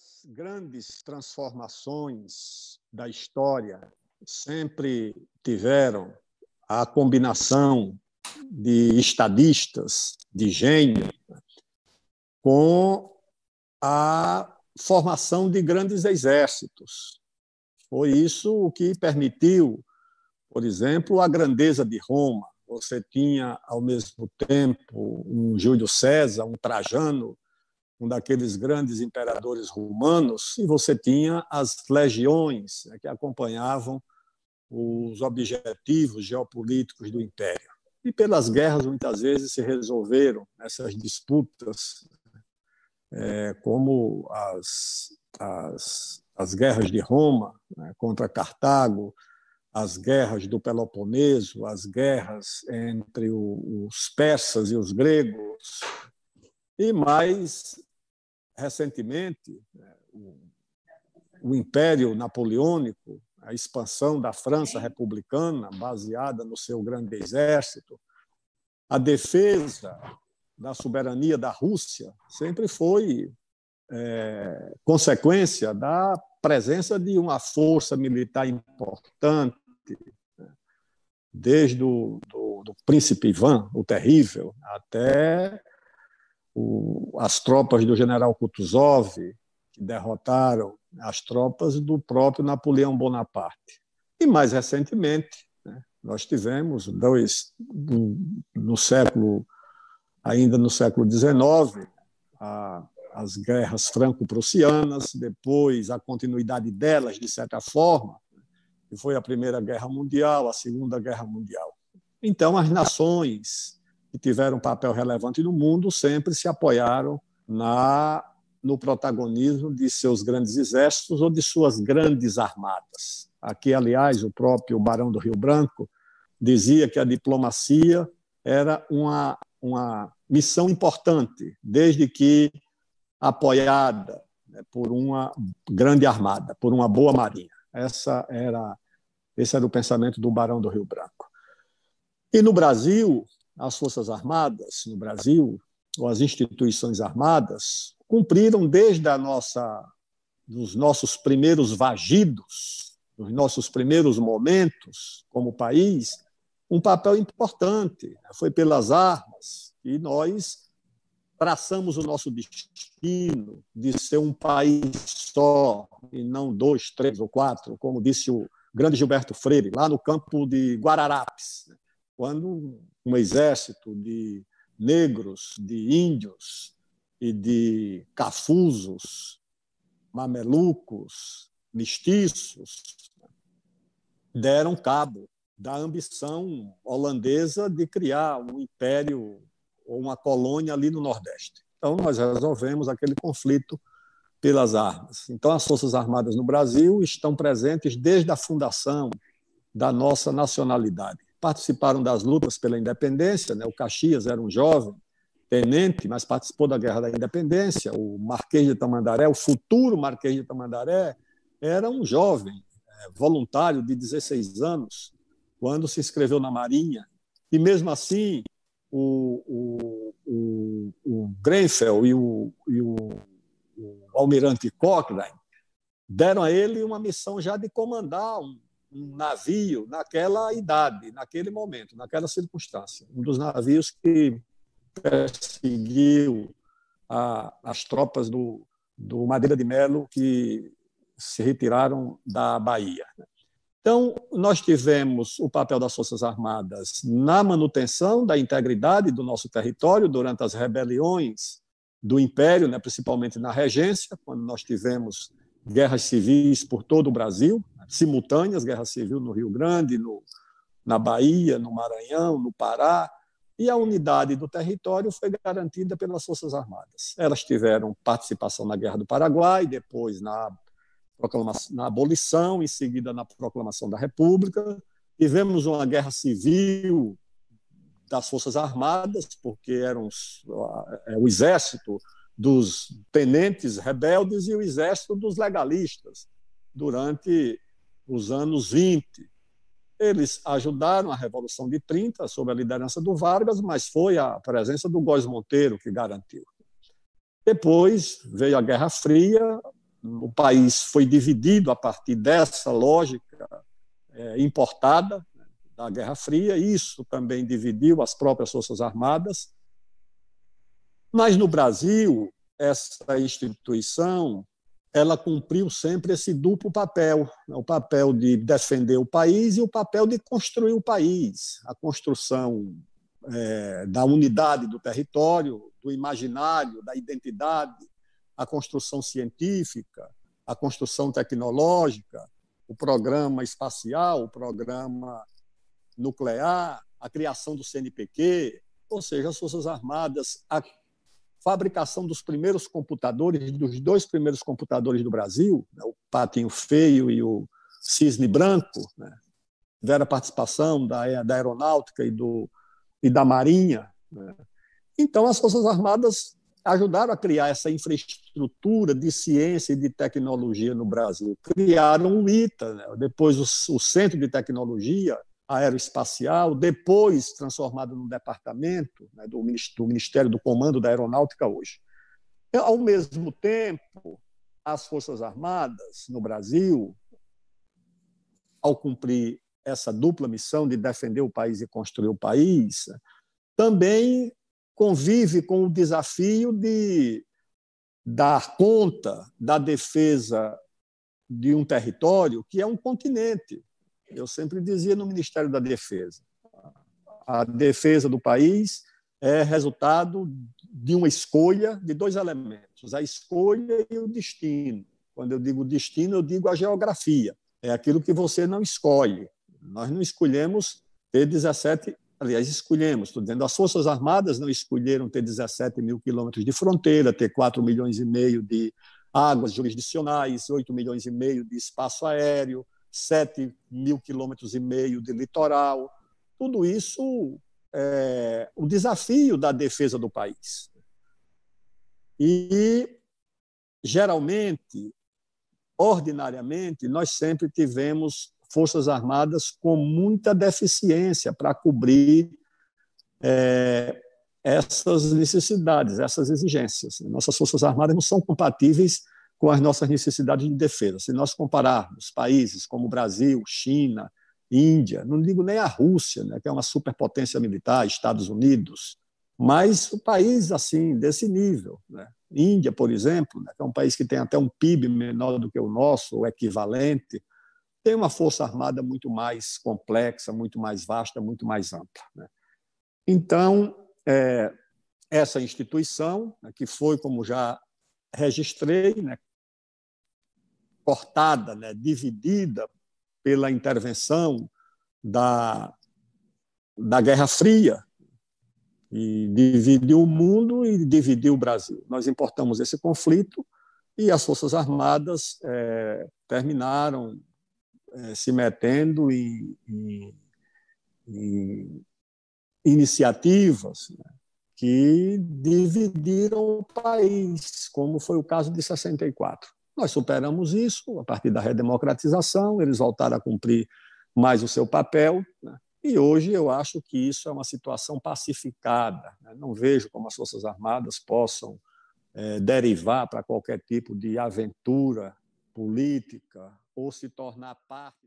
As grandes transformações da história sempre tiveram a combinação de estadistas, de gênio, com a formação de grandes exércitos. Foi isso o que permitiu, por exemplo, a grandeza de Roma. Você tinha, ao mesmo tempo, um Júlio César, um Trajano, um daqueles grandes imperadores romanos, e você tinha as legiões né, que acompanhavam os objetivos geopolíticos do império. E pelas guerras, muitas vezes, se resolveram essas disputas, é, como as, as, as guerras de Roma né, contra Cartago, as guerras do Peloponeso, as guerras entre os persas e os gregos, e mais recentemente, né, o Império Napoleônico, a expansão da França republicana, baseada no seu grande exército, a defesa da soberania da Rússia sempre foi é, consequência da presença de uma força militar importante, né, desde o do, do príncipe Ivan, o terrível, até o, as tropas do general Kutuzov, que derrotaram as tropas do próprio Napoleão Bonaparte. E mais recentemente, né, nós tivemos dois no século ainda no século XIX, a, as guerras franco-prussianas, depois a continuidade delas de certa forma, que foi a Primeira Guerra Mundial, a Segunda Guerra Mundial. Então as nações que tiveram um papel relevante no mundo sempre se apoiaram na no protagonismo de seus grandes exércitos ou de suas grandes armadas. Aqui, aliás, o próprio Barão do Rio Branco dizia que a diplomacia era uma, uma missão importante, desde que apoiada né, por uma grande armada, por uma boa marinha. Essa era, esse era o pensamento do Barão do Rio Branco. E no Brasil, as Forças Armadas no Brasil, ou as instituições armadas, cumpriram desde a nossa, dos nossos primeiros vagidos, dos nossos primeiros momentos como país, um papel importante. Foi pelas armas que nós traçamos o nosso destino de ser um país só e não dois, três ou quatro, como disse o grande Gilberto Freire, lá no campo de Guararapes, né? quando um exército de negros, de índios e de cafusos, mamelucos, mestiços, deram cabo da ambição holandesa de criar um império ou uma colônia ali no Nordeste. Então, nós resolvemos aquele conflito pelas armas. Então, as Forças Armadas no Brasil estão presentes desde a fundação da nossa nacionalidade participaram das lutas pela independência. Né? O Caxias era um jovem tenente, mas participou da Guerra da Independência. O Marquês de Tamandaré, o futuro Marquês de Tamandaré, era um jovem é, voluntário de 16 anos quando se inscreveu na Marinha. E mesmo assim, o, o, o, o Grenfell e o, e o, o almirante Cochrane deram a ele uma missão já de comandar um, um navio naquela idade, naquele momento, naquela circunstância. Um dos navios que perseguiu a, as tropas do, do Madeira de Melo que se retiraram da Bahia. Então, nós tivemos o papel das Forças Armadas na manutenção da integridade do nosso território durante as rebeliões do Império, né, principalmente na Regência, quando nós tivemos guerras civis por todo o Brasil, simultâneas, guerra civil no Rio Grande, no, na Bahia, no Maranhão, no Pará, e a unidade do território foi garantida pelas Forças Armadas. Elas tiveram participação na Guerra do Paraguai, depois na, na abolição, em seguida na proclamação da República. Tivemos uma guerra civil das Forças Armadas, porque eram é, o exército dos tenentes rebeldes e o exército dos legalistas durante os anos 20. Eles ajudaram a Revolução de 30 sob a liderança do Vargas, mas foi a presença do Góes Monteiro que garantiu. Depois veio a Guerra Fria, o país foi dividido a partir dessa lógica é, importada né, da Guerra Fria, isso também dividiu as próprias Forças Armadas. Mas no Brasil, essa instituição ela cumpriu sempre esse duplo papel, né, o papel de defender o país e o papel de construir o país, a construção é, da unidade do território, do imaginário, da identidade, a construção científica, a construção tecnológica, o programa espacial, o programa nuclear, a criação do CNPq, ou seja, as Forças Armadas, fabricação dos primeiros computadores, dos dois primeiros computadores do Brasil, né, o Patinho Feio e o Cisne Branco, né, tiveram a participação da, da aeronáutica e, do, e da marinha. Né. Então, as Forças Armadas ajudaram a criar essa infraestrutura de ciência e de tecnologia no Brasil. Criaram o ITA, né? depois o, o, Centro de Tecnologia Aeroespacial, depois transformado num departamento né, do, do Ministério do Comando da Aeronáutica hoje. Ao mesmo tempo, as Forças Armadas no Brasil, ao cumprir essa dupla missão de defender o país e construir o país, também convive com o desafio de dar conta da defesa de um território que é um continente. Eu sempre dizia no Ministério da Defesa: a defesa do país é resultado de uma escolha de dois elementos, a escolha e o destino. Quando eu digo destino, eu digo a geografia. É aquilo que você não escolhe. Nós não escolhemos ter 17 aliás, escolhemos, estou dizendo, as Forças Armadas não escolheram ter 17 mil quilômetros de fronteira, ter 4 milhões e meio de águas jurisdicionais, 8 milhões e meio de espaço aéreo, 7 mil quilômetros e meio de litoral. Tudo isso é o desafio da defesa do país. E, geralmente, ordinariamente, nós sempre tivemos Forças Armadas com muita deficiência para cobrir é, essas necessidades, essas exigências. Nossas Forças Armadas não são compatíveis com as nossas necessidades de defesa. Se nós compararmos países como Brasil, China, Índia, não digo nem a Rússia, né, que é uma superpotência militar, Estados Unidos, mas o país assim desse nível, né? Índia, por exemplo, né, que é um país que tem até um PIB menor do que o nosso, ou equivalente, tem uma força armada muito mais complexa, muito mais vasta, muito mais ampla. Né? Então, é, essa instituição, né, que foi, como já registrei, né, cortada, né, dividida pela intervenção da, da Guerra Fria, e dividiu o mundo e dividiu o Brasil. Nós importamos esse conflito e as Forças Armadas é, terminaram é, se metendo em, em, em iniciativas né, que dividiram o país, como foi o caso de 64. Nós superamos isso a partir da redemocratização, eles voltaram a cumprir mais o seu papel, né, e hoje eu acho que isso é uma situação pacificada. Né, não vejo como as Forças Armadas possam é, derivar para qualquer tipo de aventura política ou se tornar parte